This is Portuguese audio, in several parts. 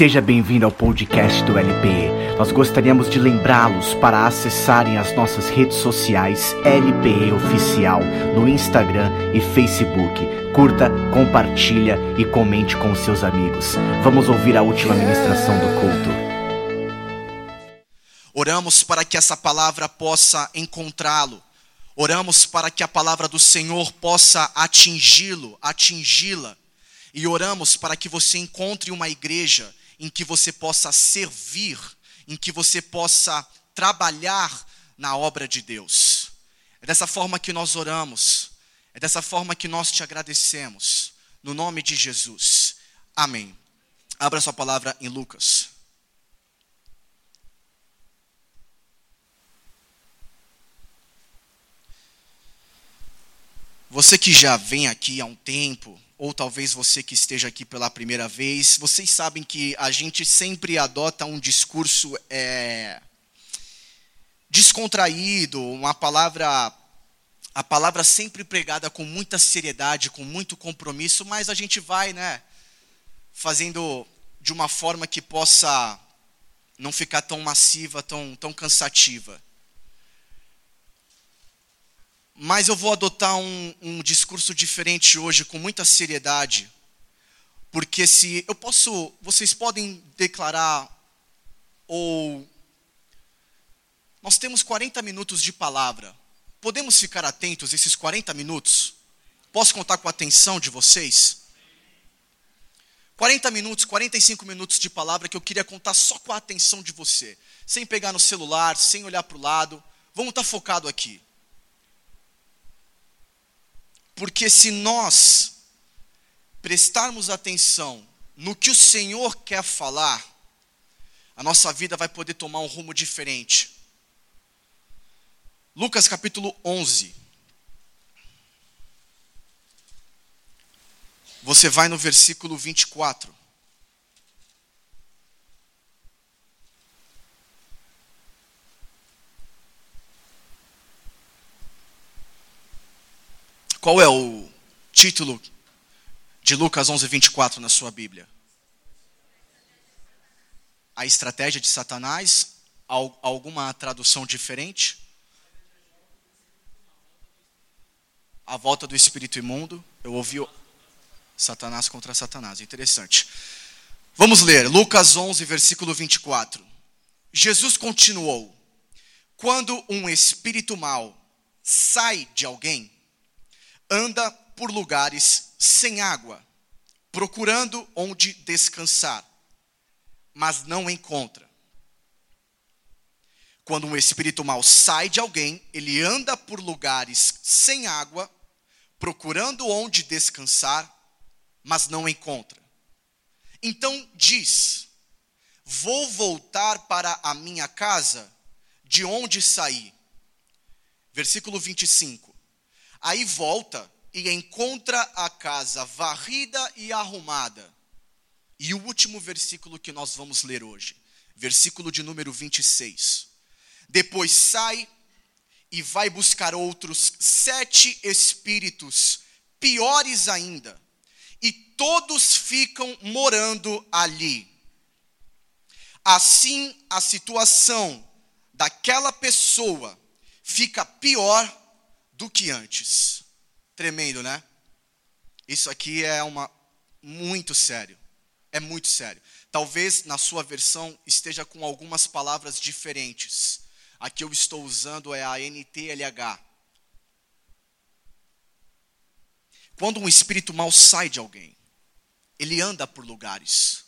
Seja bem-vindo ao podcast do LPE. Nós gostaríamos de lembrá-los para acessarem as nossas redes sociais LPE Oficial no Instagram e Facebook. Curta, compartilha e comente com seus amigos. Vamos ouvir a última ministração do culto. Oramos para que essa palavra possa encontrá-lo. Oramos para que a palavra do Senhor possa atingi-lo, atingi-la. E oramos para que você encontre uma igreja em que você possa servir, em que você possa trabalhar na obra de Deus. É dessa forma que nós oramos, é dessa forma que nós te agradecemos, no nome de Jesus. Amém. Abra sua palavra em Lucas. Você que já vem aqui há um tempo, ou talvez você que esteja aqui pela primeira vez, vocês sabem que a gente sempre adota um discurso é, descontraído, uma palavra, a palavra sempre pregada com muita seriedade, com muito compromisso, mas a gente vai, né, fazendo de uma forma que possa não ficar tão massiva, tão, tão cansativa. Mas eu vou adotar um, um discurso diferente hoje, com muita seriedade. Porque se eu posso, vocês podem declarar, ou. Nós temos 40 minutos de palavra. Podemos ficar atentos esses 40 minutos? Posso contar com a atenção de vocês? 40 minutos, 45 minutos de palavra que eu queria contar só com a atenção de você. Sem pegar no celular, sem olhar para o lado. Vamos estar focado aqui. Porque se nós prestarmos atenção no que o Senhor quer falar, a nossa vida vai poder tomar um rumo diferente. Lucas capítulo 11. Você vai no versículo 24. Qual é o título de Lucas 11, 24 na sua Bíblia? A estratégia de Satanás? Alguma tradução diferente? A volta do espírito imundo. Eu ouvi Satanás contra Satanás. Interessante. Vamos ler Lucas 11, versículo 24. Jesus continuou: Quando um espírito mau sai de alguém, anda por lugares sem água, procurando onde descansar, mas não encontra. Quando um espírito mau sai de alguém, ele anda por lugares sem água, procurando onde descansar, mas não encontra. Então diz: Vou voltar para a minha casa, de onde saí. Versículo 25. Aí volta e encontra a casa varrida e arrumada. E o último versículo que nós vamos ler hoje, versículo de número 26. Depois sai e vai buscar outros sete espíritos, piores ainda, e todos ficam morando ali. Assim, a situação daquela pessoa fica pior do que antes. Tremendo, né? Isso aqui é uma muito sério. É muito sério. Talvez na sua versão esteja com algumas palavras diferentes. A que eu estou usando é a NTLH. Quando um espírito mal sai de alguém, ele anda por lugares.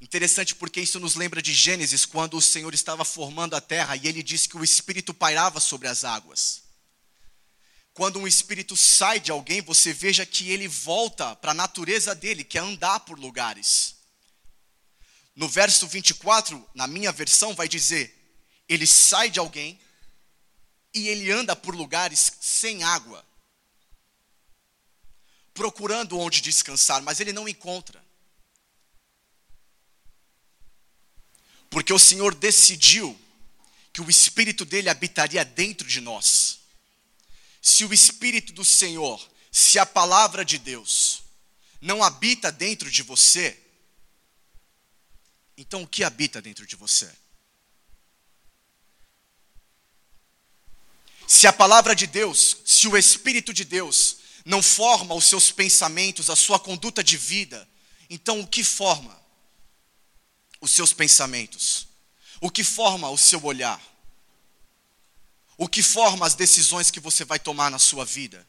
Interessante porque isso nos lembra de Gênesis, quando o Senhor estava formando a terra e ele disse que o espírito pairava sobre as águas quando um espírito sai de alguém, você veja que ele volta para a natureza dele, que é andar por lugares. No verso 24, na minha versão, vai dizer: ele sai de alguém e ele anda por lugares sem água, procurando onde descansar, mas ele não encontra. Porque o Senhor decidiu que o espírito dele habitaria dentro de nós se o Espírito do Senhor, se a palavra de Deus não habita dentro de você, Então o que habita dentro de você? Se a palavra de Deus, se o Espírito de Deus não forma os seus pensamentos, a sua conduta de vida, então o que forma os seus pensamentos? O que forma o seu olhar? O que forma as decisões que você vai tomar na sua vida?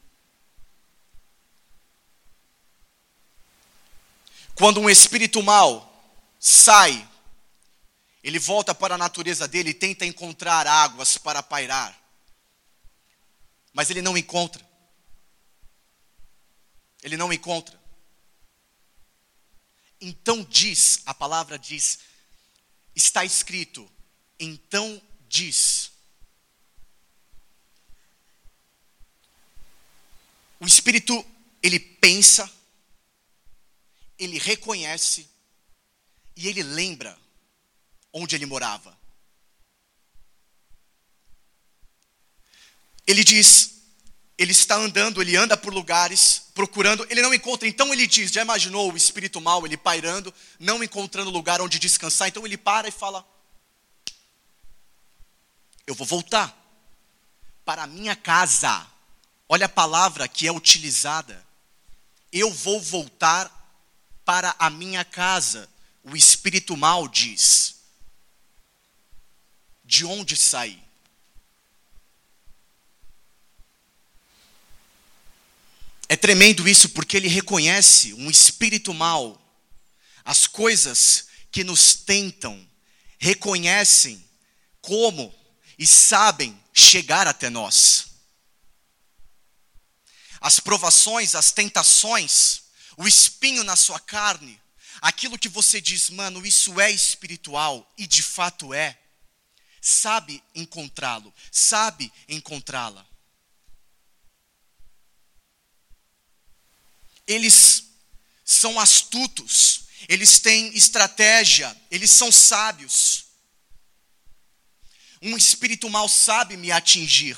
Quando um espírito mau sai, ele volta para a natureza dele e tenta encontrar águas para pairar. Mas ele não encontra. Ele não encontra. Então diz, a palavra diz, está escrito, então diz. O Espírito, ele pensa, ele reconhece e ele lembra onde ele morava. Ele diz, ele está andando, ele anda por lugares, procurando, ele não encontra. Então ele diz: já imaginou o espírito mal, ele pairando, não encontrando lugar onde descansar? Então ele para e fala: Eu vou voltar para a minha casa. Olha a palavra que é utilizada. Eu vou voltar para a minha casa. O espírito mal diz: De onde saí? É tremendo isso porque ele reconhece um espírito mau. As coisas que nos tentam reconhecem como e sabem chegar até nós. As provações, as tentações, o espinho na sua carne, aquilo que você diz, mano, isso é espiritual e de fato é, sabe encontrá-lo, sabe encontrá-la. eles são astutos, eles têm estratégia, eles são sábios. Um espírito mal sabe me atingir.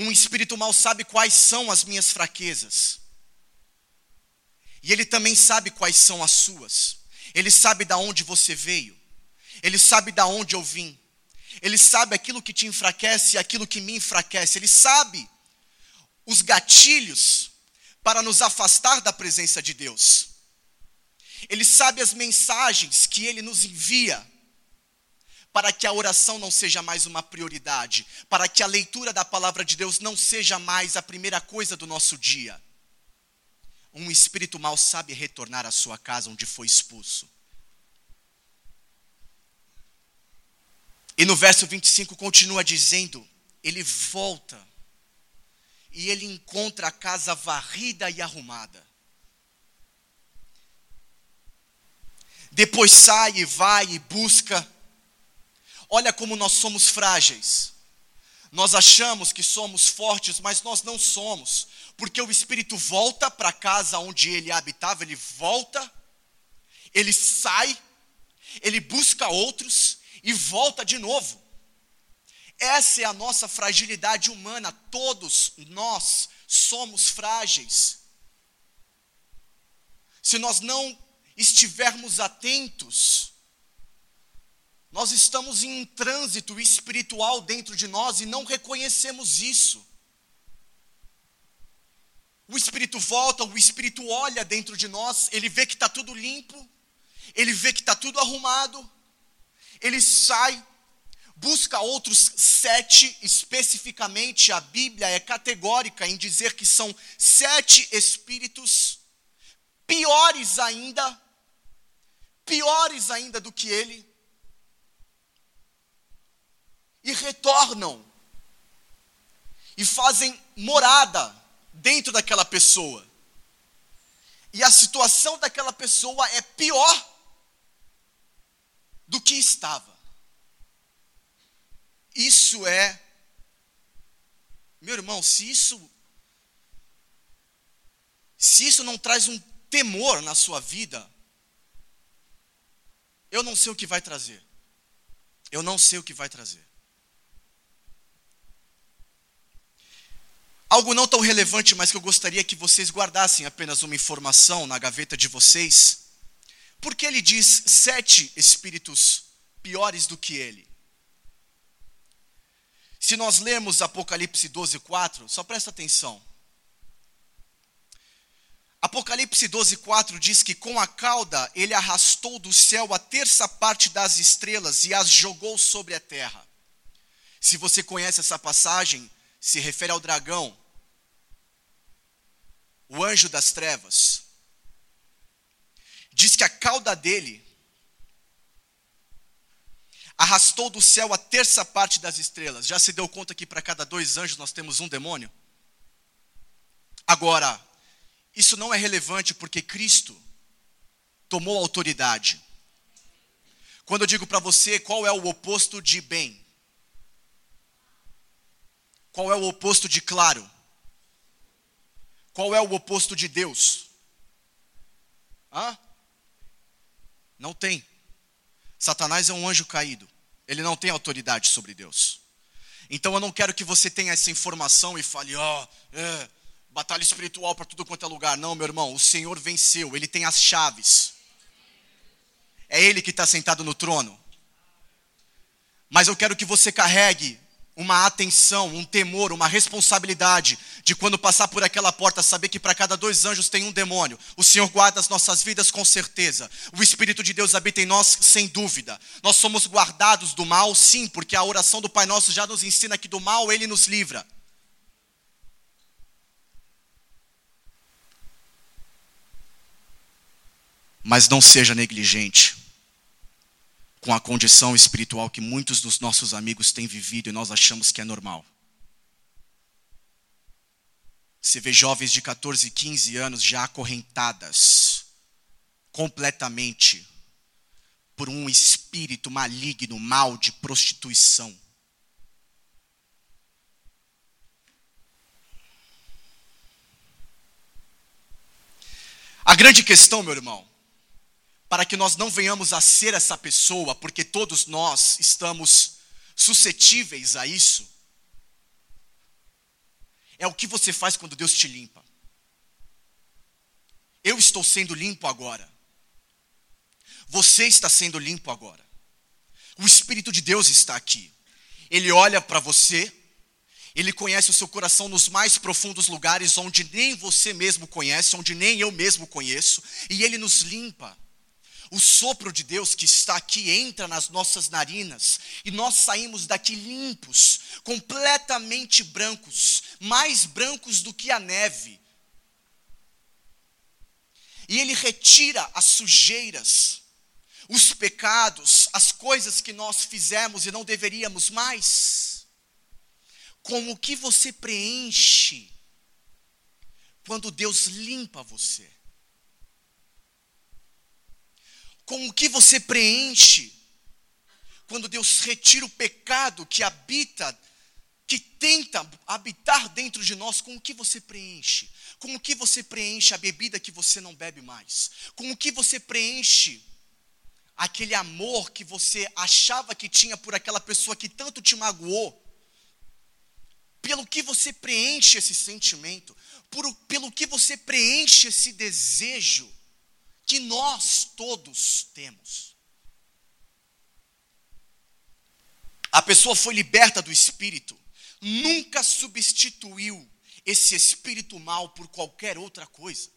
Um espírito mal sabe quais são as minhas fraquezas. E ele também sabe quais são as suas. Ele sabe da onde você veio. Ele sabe da onde eu vim. Ele sabe aquilo que te enfraquece e aquilo que me enfraquece. Ele sabe os gatilhos para nos afastar da presença de Deus. Ele sabe as mensagens que ele nos envia para que a oração não seja mais uma prioridade, para que a leitura da palavra de Deus não seja mais a primeira coisa do nosso dia. Um espírito mau sabe retornar à sua casa onde foi expulso. E no verso 25 continua dizendo: ele volta e ele encontra a casa varrida e arrumada. Depois sai e vai e busca. Olha como nós somos frágeis. Nós achamos que somos fortes, mas nós não somos, porque o espírito volta para a casa onde ele habitava, ele volta, ele sai, ele busca outros e volta de novo. Essa é a nossa fragilidade humana, todos nós somos frágeis. Se nós não estivermos atentos, nós estamos em um trânsito espiritual dentro de nós e não reconhecemos isso. O Espírito volta, o Espírito olha dentro de nós, ele vê que está tudo limpo, ele vê que está tudo arrumado, ele sai busca outros sete, especificamente a Bíblia é categórica em dizer que são sete espíritos, piores ainda, piores ainda do que ele, e retornam, e fazem morada dentro daquela pessoa. E a situação daquela pessoa é pior do que estava. Isso é, meu irmão, se isso, se isso não traz um temor na sua vida, eu não sei o que vai trazer. Eu não sei o que vai trazer. Algo não tão relevante, mas que eu gostaria que vocês guardassem apenas uma informação na gaveta de vocês. Por que ele diz sete espíritos piores do que ele? Se nós lemos Apocalipse 12, 4, só presta atenção. Apocalipse 12, 4 diz que com a cauda ele arrastou do céu a terça parte das estrelas e as jogou sobre a terra. Se você conhece essa passagem, se refere ao dragão, o anjo das trevas. Diz que a cauda dele arrastou do céu a terça parte das estrelas. Já se deu conta que para cada dois anjos nós temos um demônio? Agora, isso não é relevante porque Cristo tomou autoridade. Quando eu digo para você qual é o oposto de bem, qual é o oposto de claro, qual é o oposto de Deus? Hã? Não tem. Satanás é um anjo caído. Ele não tem autoridade sobre Deus. Então eu não quero que você tenha essa informação e fale, ó, oh, é, batalha espiritual para tudo quanto é lugar. Não, meu irmão, o Senhor venceu, Ele tem as chaves. É Ele que está sentado no trono. Mas eu quero que você carregue uma atenção, um temor, uma responsabilidade de quando passar por aquela porta, saber que para cada dois anjos tem um demônio. O Senhor guarda as nossas vidas com certeza. O Espírito de Deus habita em nós sem dúvida. Nós somos guardados do mal, sim, porque a oração do Pai Nosso já nos ensina que do mal Ele nos livra. Mas não seja negligente com a condição espiritual que muitos dos nossos amigos têm vivido e nós achamos que é normal. Você vê jovens de 14, 15 anos já acorrentadas completamente por um espírito maligno, mal de prostituição. A grande questão, meu irmão, para que nós não venhamos a ser essa pessoa, porque todos nós estamos suscetíveis a isso, é o que você faz quando Deus te limpa. Eu estou sendo limpo agora. Você está sendo limpo agora. O Espírito de Deus está aqui. Ele olha para você, ele conhece o seu coração nos mais profundos lugares onde nem você mesmo conhece, onde nem eu mesmo conheço, e ele nos limpa. O sopro de Deus que está aqui entra nas nossas narinas e nós saímos daqui limpos, completamente brancos, mais brancos do que a neve. E Ele retira as sujeiras, os pecados, as coisas que nós fizemos e não deveríamos mais. Com o que você preenche quando Deus limpa você? Com o que você preenche. Quando Deus retira o pecado que habita, que tenta habitar dentro de nós, com o que você preenche? Com o que você preenche a bebida que você não bebe mais? Com o que você preenche aquele amor que você achava que tinha por aquela pessoa que tanto te magoou? Pelo que você preenche esse sentimento? Por, pelo que você preenche esse desejo? Que nós todos temos. A pessoa foi liberta do espírito, nunca substituiu esse espírito mal por qualquer outra coisa.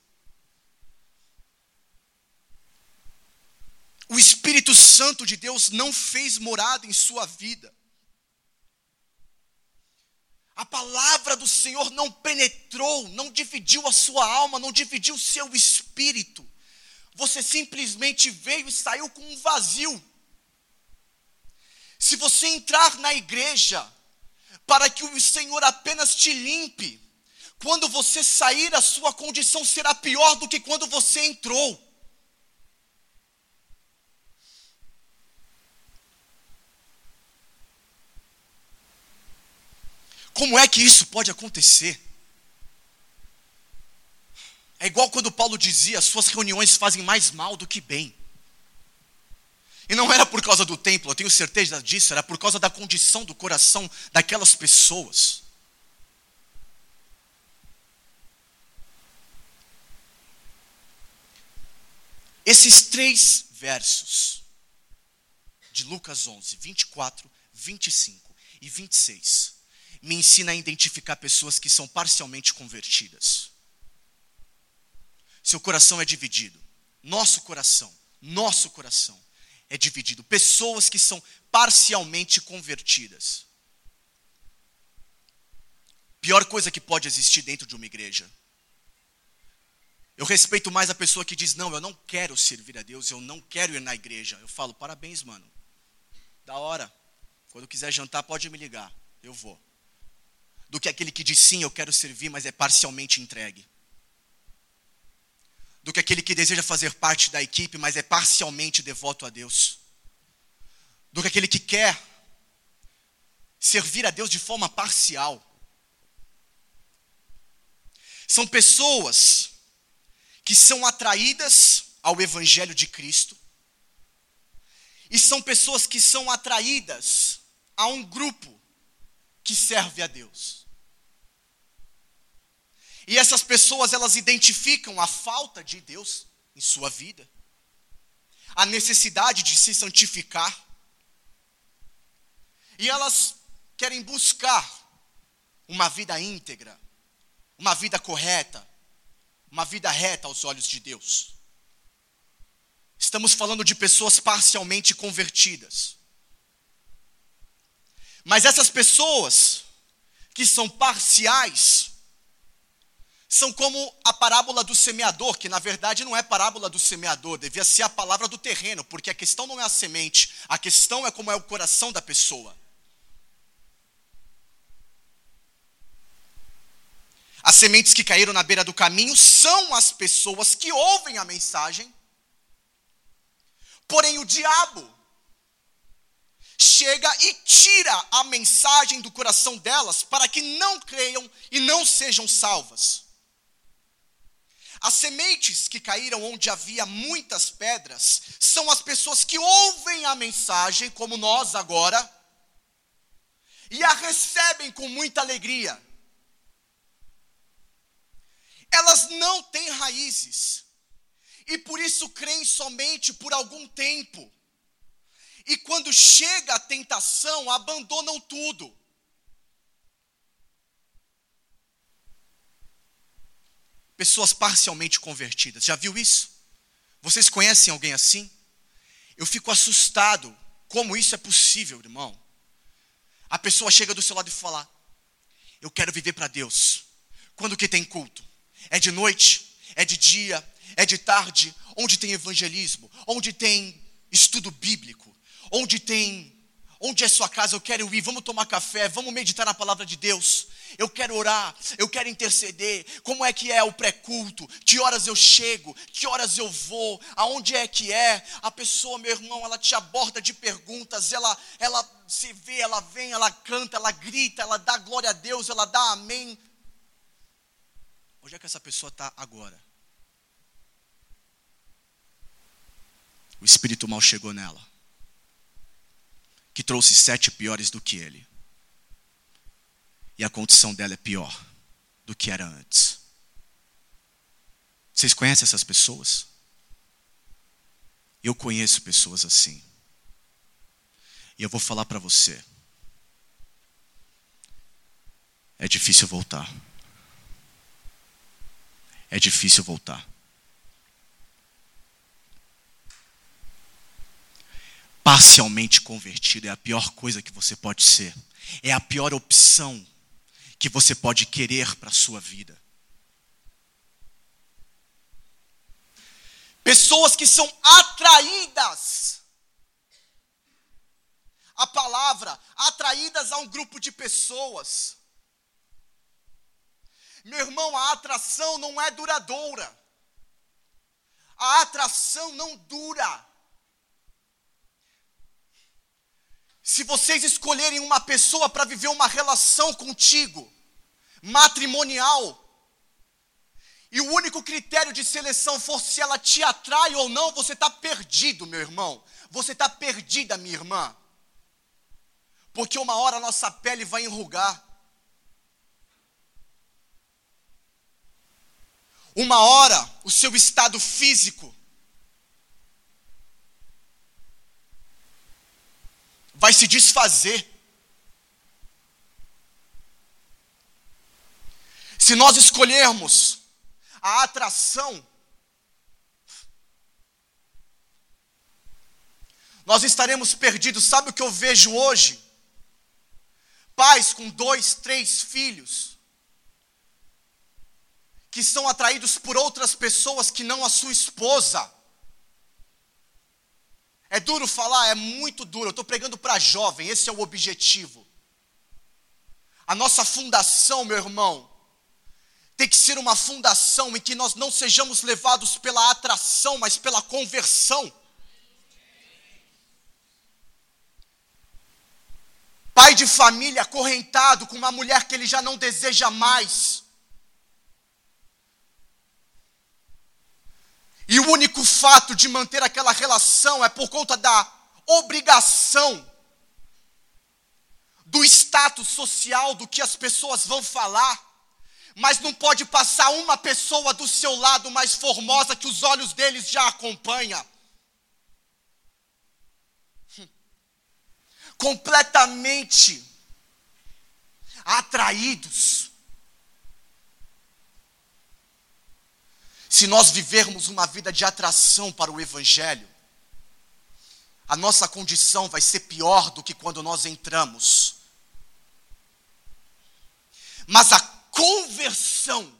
O Espírito Santo de Deus não fez morada em sua vida. A palavra do Senhor não penetrou, não dividiu a sua alma, não dividiu o seu espírito. Você simplesmente veio e saiu com um vazio. Se você entrar na igreja para que o Senhor apenas te limpe, quando você sair, a sua condição será pior do que quando você entrou. Como é que isso pode acontecer? É igual quando Paulo dizia: suas reuniões fazem mais mal do que bem. E não era por causa do templo, eu tenho certeza disso, era por causa da condição do coração daquelas pessoas. Esses três versos de Lucas 11, 24, 25 e 26 me ensina a identificar pessoas que são parcialmente convertidas. Seu coração é dividido. Nosso coração, nosso coração é dividido. Pessoas que são parcialmente convertidas. Pior coisa que pode existir dentro de uma igreja. Eu respeito mais a pessoa que diz: Não, eu não quero servir a Deus, eu não quero ir na igreja. Eu falo: Parabéns, mano. Da hora. Quando quiser jantar, pode me ligar. Eu vou do que aquele que diz sim, eu quero servir, mas é parcialmente entregue. Do que aquele que deseja fazer parte da equipe, mas é parcialmente devoto a Deus. Do que aquele que quer servir a Deus de forma parcial. São pessoas que são atraídas ao Evangelho de Cristo, e são pessoas que são atraídas a um grupo que serve a Deus. E essas pessoas, elas identificam a falta de Deus em sua vida, a necessidade de se santificar, e elas querem buscar uma vida íntegra, uma vida correta, uma vida reta aos olhos de Deus. Estamos falando de pessoas parcialmente convertidas. Mas essas pessoas que são parciais, são como a parábola do semeador, que na verdade não é parábola do semeador, devia ser a palavra do terreno, porque a questão não é a semente, a questão é como é o coração da pessoa. As sementes que caíram na beira do caminho são as pessoas que ouvem a mensagem, porém o diabo chega e tira a mensagem do coração delas para que não creiam e não sejam salvas. As sementes que caíram onde havia muitas pedras são as pessoas que ouvem a mensagem, como nós agora, e a recebem com muita alegria. Elas não têm raízes, e por isso creem somente por algum tempo. E quando chega a tentação, abandonam tudo. Pessoas parcialmente convertidas. Já viu isso? Vocês conhecem alguém assim? Eu fico assustado como isso é possível, irmão. A pessoa chega do seu lado e fala: Eu quero viver para Deus. Quando que tem culto? É de noite? É de dia? É de tarde? Onde tem evangelismo? Onde tem estudo bíblico? Onde tem Onde é sua casa? Eu quero ir. Vamos tomar café. Vamos meditar na palavra de Deus. Eu quero orar. Eu quero interceder. Como é que é o pré-culto? Que horas eu chego? Que horas eu vou? Aonde é que é? A pessoa, meu irmão, ela te aborda de perguntas. Ela, ela se vê, ela vem, ela canta, ela grita, ela dá glória a Deus, ela dá amém. Onde é que essa pessoa está agora? O espírito mal chegou nela que trouxe sete piores do que ele. E a condição dela é pior do que era antes. Vocês conhecem essas pessoas? Eu conheço pessoas assim. E eu vou falar para você. É difícil voltar. É difícil voltar. parcialmente convertido é a pior coisa que você pode ser. É a pior opção que você pode querer para a sua vida. Pessoas que são atraídas. A palavra, atraídas a um grupo de pessoas. Meu irmão, a atração não é duradoura. A atração não dura. Se vocês escolherem uma pessoa para viver uma relação contigo, matrimonial, e o único critério de seleção for se ela te atrai ou não, você está perdido, meu irmão. Você está perdida, minha irmã. Porque uma hora a nossa pele vai enrugar. Uma hora o seu estado físico vai se desfazer. Se nós escolhermos a atração, nós estaremos perdidos. Sabe o que eu vejo hoje? Pais com dois, três filhos, que são atraídos por outras pessoas que não a sua esposa. É duro falar, é muito duro. Eu estou pregando para jovem, esse é o objetivo. A nossa fundação, meu irmão, tem que ser uma fundação em que nós não sejamos levados pela atração, mas pela conversão. Pai de família acorrentado com uma mulher que ele já não deseja mais. E o único fato de manter aquela relação é por conta da obrigação, do status social, do que as pessoas vão falar. Mas não pode passar uma pessoa do seu lado mais formosa que os olhos deles já acompanham. Hum. Completamente atraídos Se nós vivermos uma vida de atração para o Evangelho, a nossa condição vai ser pior do que quando nós entramos. Mas a conversão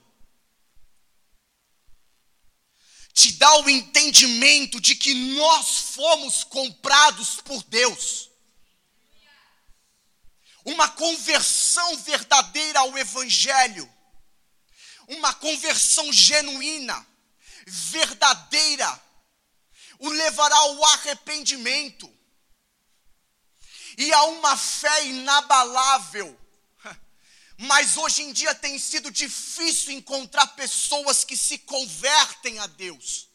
te dá o entendimento de que nós fomos comprados por Deus. Uma conversão verdadeira ao Evangelho uma conversão genuína, verdadeira, o levará ao arrependimento e a uma fé inabalável. Mas hoje em dia tem sido difícil encontrar pessoas que se convertem a Deus.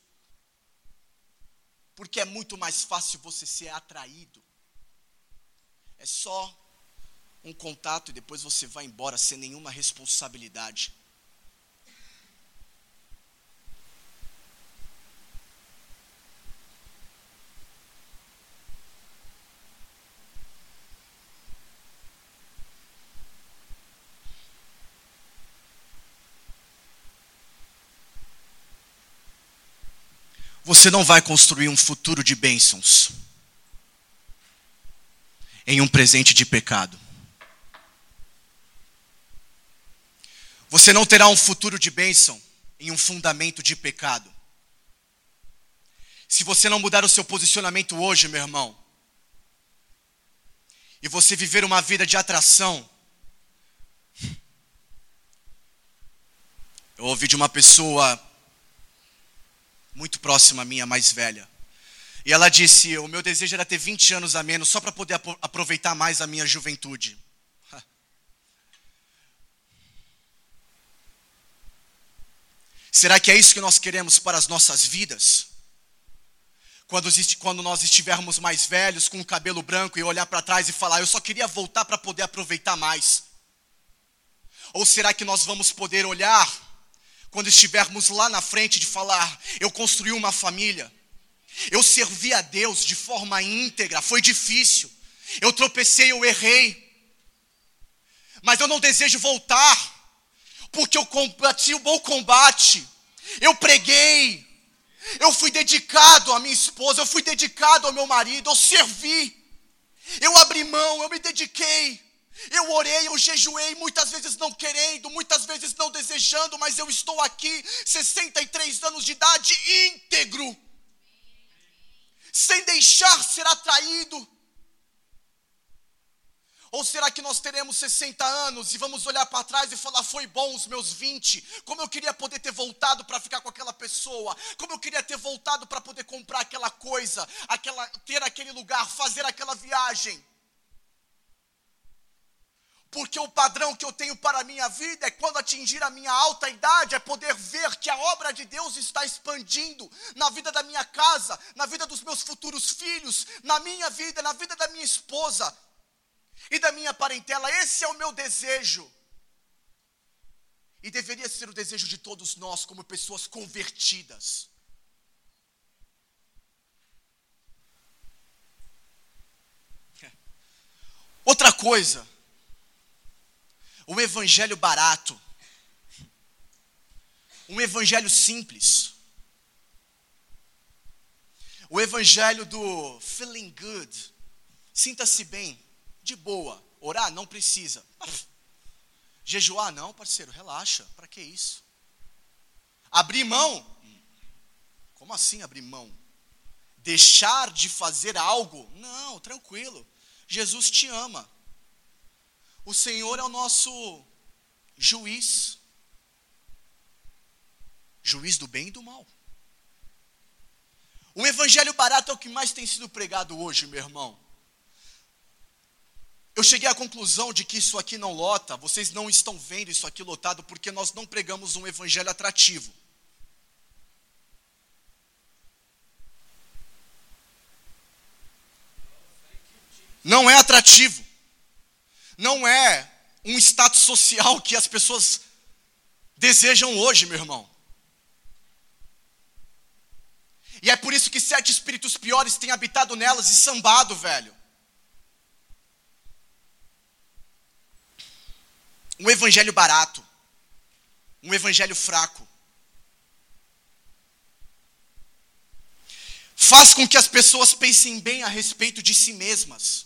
Porque é muito mais fácil você ser atraído. É só um contato e depois você vai embora sem nenhuma responsabilidade. Você não vai construir um futuro de bênçãos em um presente de pecado. Você não terá um futuro de bênção em um fundamento de pecado. Se você não mudar o seu posicionamento hoje, meu irmão, e você viver uma vida de atração, eu ouvi de uma pessoa muito próxima a minha, mais velha. E ela disse: O meu desejo era ter 20 anos a menos só para poder aproveitar mais a minha juventude. Será que é isso que nós queremos para as nossas vidas? Quando, quando nós estivermos mais velhos, com o cabelo branco, e olhar para trás e falar: Eu só queria voltar para poder aproveitar mais? Ou será que nós vamos poder olhar quando estivermos lá na frente de falar, eu construí uma família, eu servi a Deus de forma íntegra, foi difícil, eu tropecei, eu errei, mas eu não desejo voltar, porque eu combati o bom combate, eu preguei, eu fui dedicado à minha esposa, eu fui dedicado ao meu marido, eu servi, eu abri mão, eu me dediquei. Eu orei, eu jejuei, muitas vezes não querendo, muitas vezes não desejando, mas eu estou aqui, 63 anos de idade, íntegro, sem deixar ser atraído. Ou será que nós teremos 60 anos e vamos olhar para trás e falar: foi bom os meus 20? Como eu queria poder ter voltado para ficar com aquela pessoa, como eu queria ter voltado para poder comprar aquela coisa, aquela, ter aquele lugar, fazer aquela viagem. Porque o padrão que eu tenho para a minha vida é quando atingir a minha alta idade, é poder ver que a obra de Deus está expandindo na vida da minha casa, na vida dos meus futuros filhos, na minha vida, na vida da minha esposa e da minha parentela. Esse é o meu desejo. E deveria ser o desejo de todos nós, como pessoas convertidas. Outra coisa, um evangelho barato, um evangelho simples, o evangelho do feeling good, sinta-se bem, de boa, orar não precisa, jejuar não, parceiro, relaxa, para que isso? Abrir mão, como assim abrir mão? Deixar de fazer algo? Não, tranquilo. Jesus te ama. O Senhor é o nosso juiz. Juiz do bem e do mal. O evangelho barato é o que mais tem sido pregado hoje, meu irmão. Eu cheguei à conclusão de que isso aqui não lota, vocês não estão vendo isso aqui lotado porque nós não pregamos um evangelho atrativo. Não é atrativo. Não é um status social que as pessoas desejam hoje, meu irmão. E é por isso que sete espíritos piores têm habitado nelas e sambado, velho. Um evangelho barato. Um evangelho fraco. Faz com que as pessoas pensem bem a respeito de si mesmas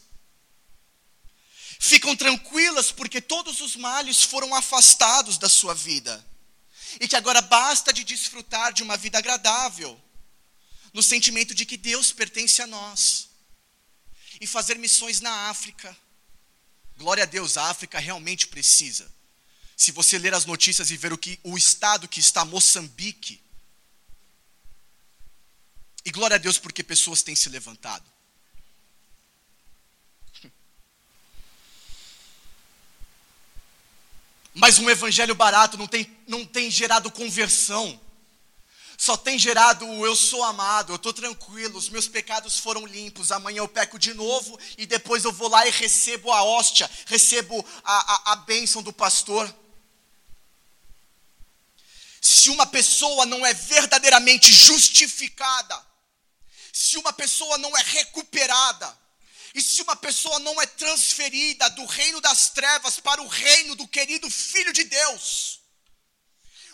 ficam tranquilas porque todos os males foram afastados da sua vida. E que agora basta de desfrutar de uma vida agradável, no sentimento de que Deus pertence a nós. E fazer missões na África. Glória a Deus, a África realmente precisa. Se você ler as notícias e ver o que o estado que está Moçambique, e glória a Deus porque pessoas têm se levantado. Mas um evangelho barato não tem, não tem gerado conversão. Só tem gerado o eu sou amado, eu estou tranquilo, os meus pecados foram limpos, amanhã eu peco de novo e depois eu vou lá e recebo a hóstia, recebo a, a, a bênção do pastor. Se uma pessoa não é verdadeiramente justificada, se uma pessoa não é recuperada, e se uma pessoa não é transferida do reino das trevas para o reino do querido Filho de Deus,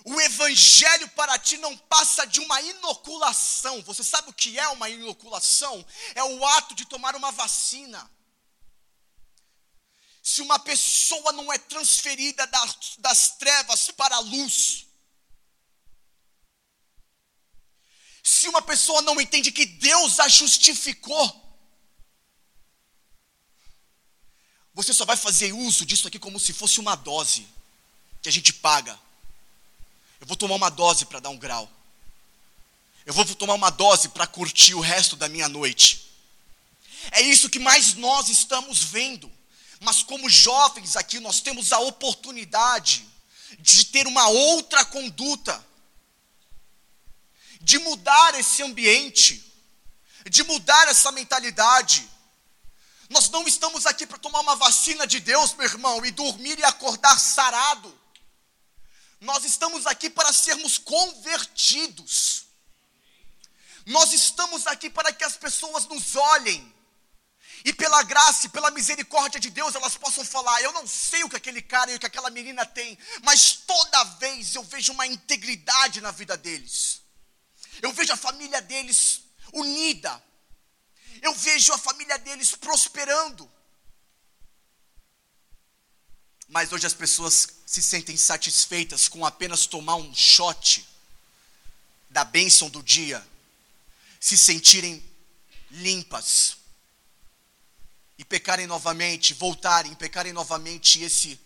o evangelho para ti não passa de uma inoculação. Você sabe o que é uma inoculação? É o ato de tomar uma vacina. Se uma pessoa não é transferida das, das trevas para a luz, se uma pessoa não entende que Deus a justificou, Você só vai fazer uso disso aqui como se fosse uma dose que a gente paga. Eu vou tomar uma dose para dar um grau. Eu vou tomar uma dose para curtir o resto da minha noite. É isso que mais nós estamos vendo. Mas como jovens aqui, nós temos a oportunidade de ter uma outra conduta, de mudar esse ambiente, de mudar essa mentalidade. Nós não estamos aqui para tomar uma vacina de Deus, meu irmão, e dormir e acordar sarado. Nós estamos aqui para sermos convertidos. Nós estamos aqui para que as pessoas nos olhem e pela graça e pela misericórdia de Deus elas possam falar: Eu não sei o que aquele cara e o que aquela menina tem, mas toda vez eu vejo uma integridade na vida deles. Eu vejo a família deles unida, eu vejo a família deles prosperando. Mas hoje as pessoas se sentem satisfeitas com apenas tomar um shot da bênção do dia, se sentirem limpas e pecarem novamente, voltarem, pecarem novamente esse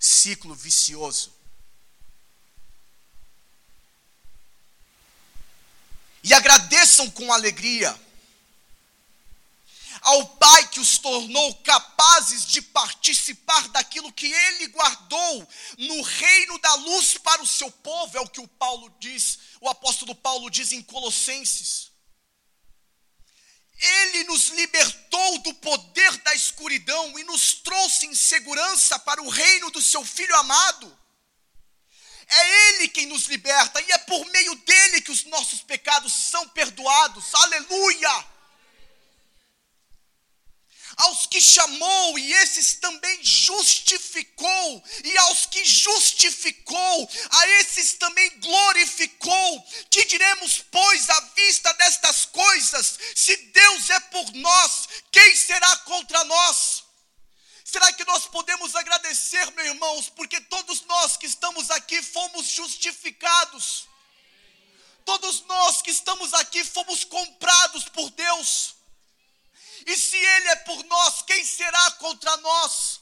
ciclo vicioso. E agradeçam com alegria ao Pai que os tornou capazes de participar daquilo que Ele guardou no reino da luz para o seu povo, é o que o Paulo diz, o apóstolo Paulo diz em Colossenses. Ele nos libertou do poder da escuridão e nos trouxe em segurança para o reino do seu Filho amado. É Ele quem nos liberta e é por meio dele que os nossos pecados são perdoados. Aleluia! Aos que chamou, e esses também justificou, e aos que justificou, a esses também glorificou. Que diremos, pois, à vista destas coisas? Se Deus é por nós, quem será contra nós? Será que nós podemos agradecer, meus irmãos, porque todos nós que estamos aqui fomos justificados. Todos nós que estamos aqui fomos comprados por Deus. E se Ele é por nós, quem será contra nós?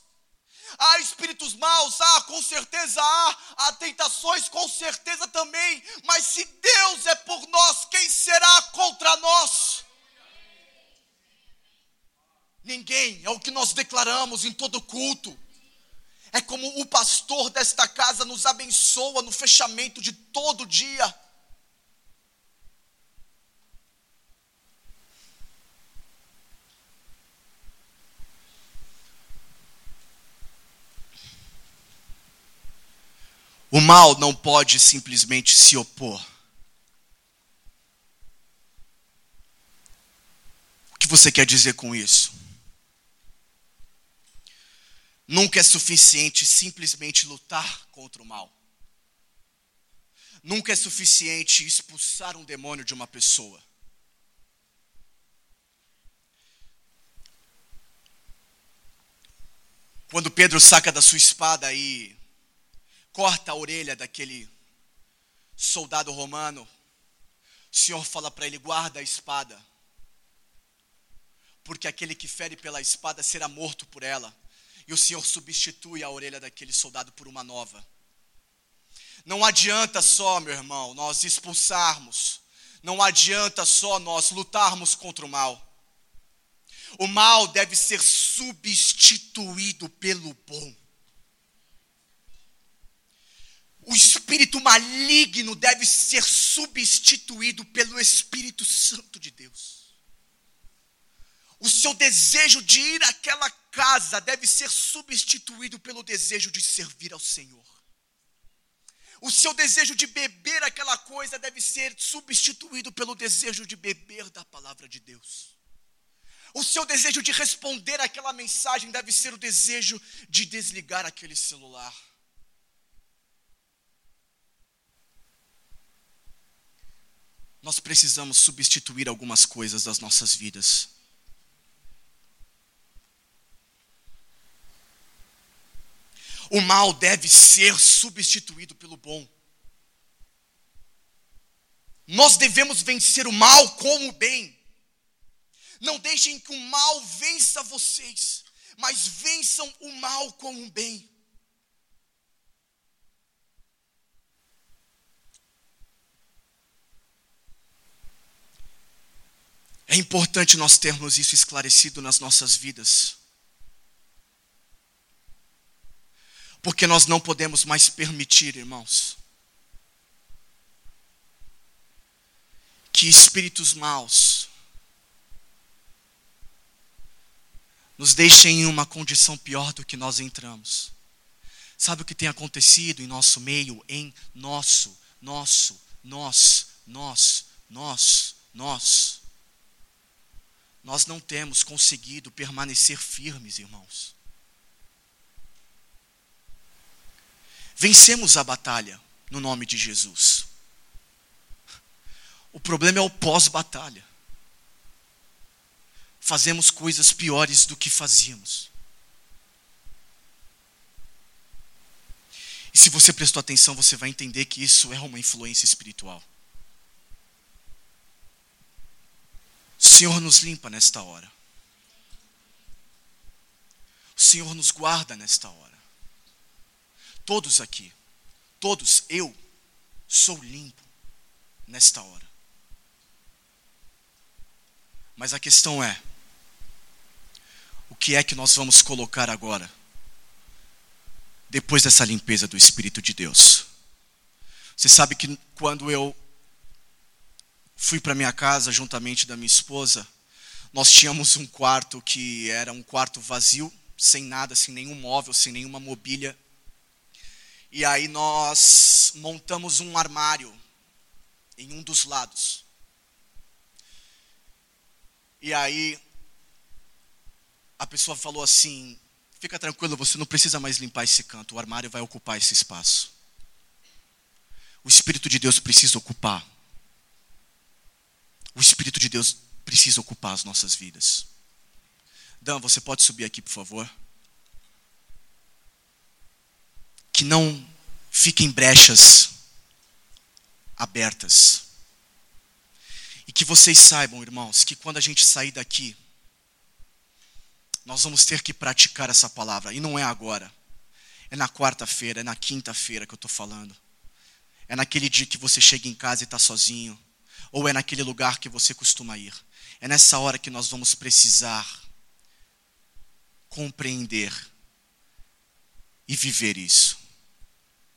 Há espíritos maus, há, com certeza há, há tentações, com certeza também, mas se Deus é por nós, quem será contra nós? Ninguém, é o que nós declaramos em todo culto. É como o pastor desta casa nos abençoa no fechamento de todo dia. O mal não pode simplesmente se opor. O que você quer dizer com isso? Nunca é suficiente simplesmente lutar contra o mal. Nunca é suficiente expulsar um demônio de uma pessoa. Quando Pedro saca da sua espada e corta a orelha daquele soldado romano, o Senhor fala para ele: guarda a espada, porque aquele que fere pela espada será morto por ela. E o Senhor substitui a orelha daquele soldado por uma nova. Não adianta só, meu irmão, nós expulsarmos, não adianta só nós lutarmos contra o mal. O mal deve ser substituído pelo bom. O espírito maligno deve ser substituído pelo Espírito Santo de Deus. O seu desejo de ir àquela casa deve ser substituído pelo desejo de servir ao Senhor. O seu desejo de beber aquela coisa deve ser substituído pelo desejo de beber da palavra de Deus. O seu desejo de responder aquela mensagem deve ser o desejo de desligar aquele celular. Nós precisamos substituir algumas coisas das nossas vidas. O mal deve ser substituído pelo bom. Nós devemos vencer o mal com o bem. Não deixem que o mal vença vocês, mas vençam o mal com o bem. É importante nós termos isso esclarecido nas nossas vidas. Porque nós não podemos mais permitir, irmãos, que espíritos maus nos deixem em uma condição pior do que nós entramos. Sabe o que tem acontecido em nosso meio? Em nosso, nosso, nós, nós, nós, nós nós não temos conseguido permanecer firmes, irmãos. Vencemos a batalha no nome de Jesus. O problema é o pós-batalha. Fazemos coisas piores do que fazíamos. E se você prestou atenção, você vai entender que isso é uma influência espiritual. Senhor nos limpa nesta hora. O Senhor nos guarda nesta hora. Todos aqui, todos, eu sou limpo nesta hora. Mas a questão é: o que é que nós vamos colocar agora, depois dessa limpeza do Espírito de Deus? Você sabe que quando eu fui para minha casa juntamente da minha esposa. Nós tínhamos um quarto que era um quarto vazio, sem nada, sem nenhum móvel, sem nenhuma mobília. E aí nós montamos um armário em um dos lados. E aí a pessoa falou assim: fica tranquilo, você não precisa mais limpar esse canto, o armário vai ocupar esse espaço. O Espírito de Deus precisa ocupar. O Espírito de Deus precisa ocupar as nossas vidas. Dan, você pode subir aqui, por favor? Que não fiquem brechas abertas. E que vocês saibam, irmãos, que quando a gente sair daqui, nós vamos ter que praticar essa palavra. E não é agora. É na quarta-feira, é na quinta-feira que eu estou falando. É naquele dia que você chega em casa e está sozinho. Ou é naquele lugar que você costuma ir. É nessa hora que nós vamos precisar compreender e viver isso.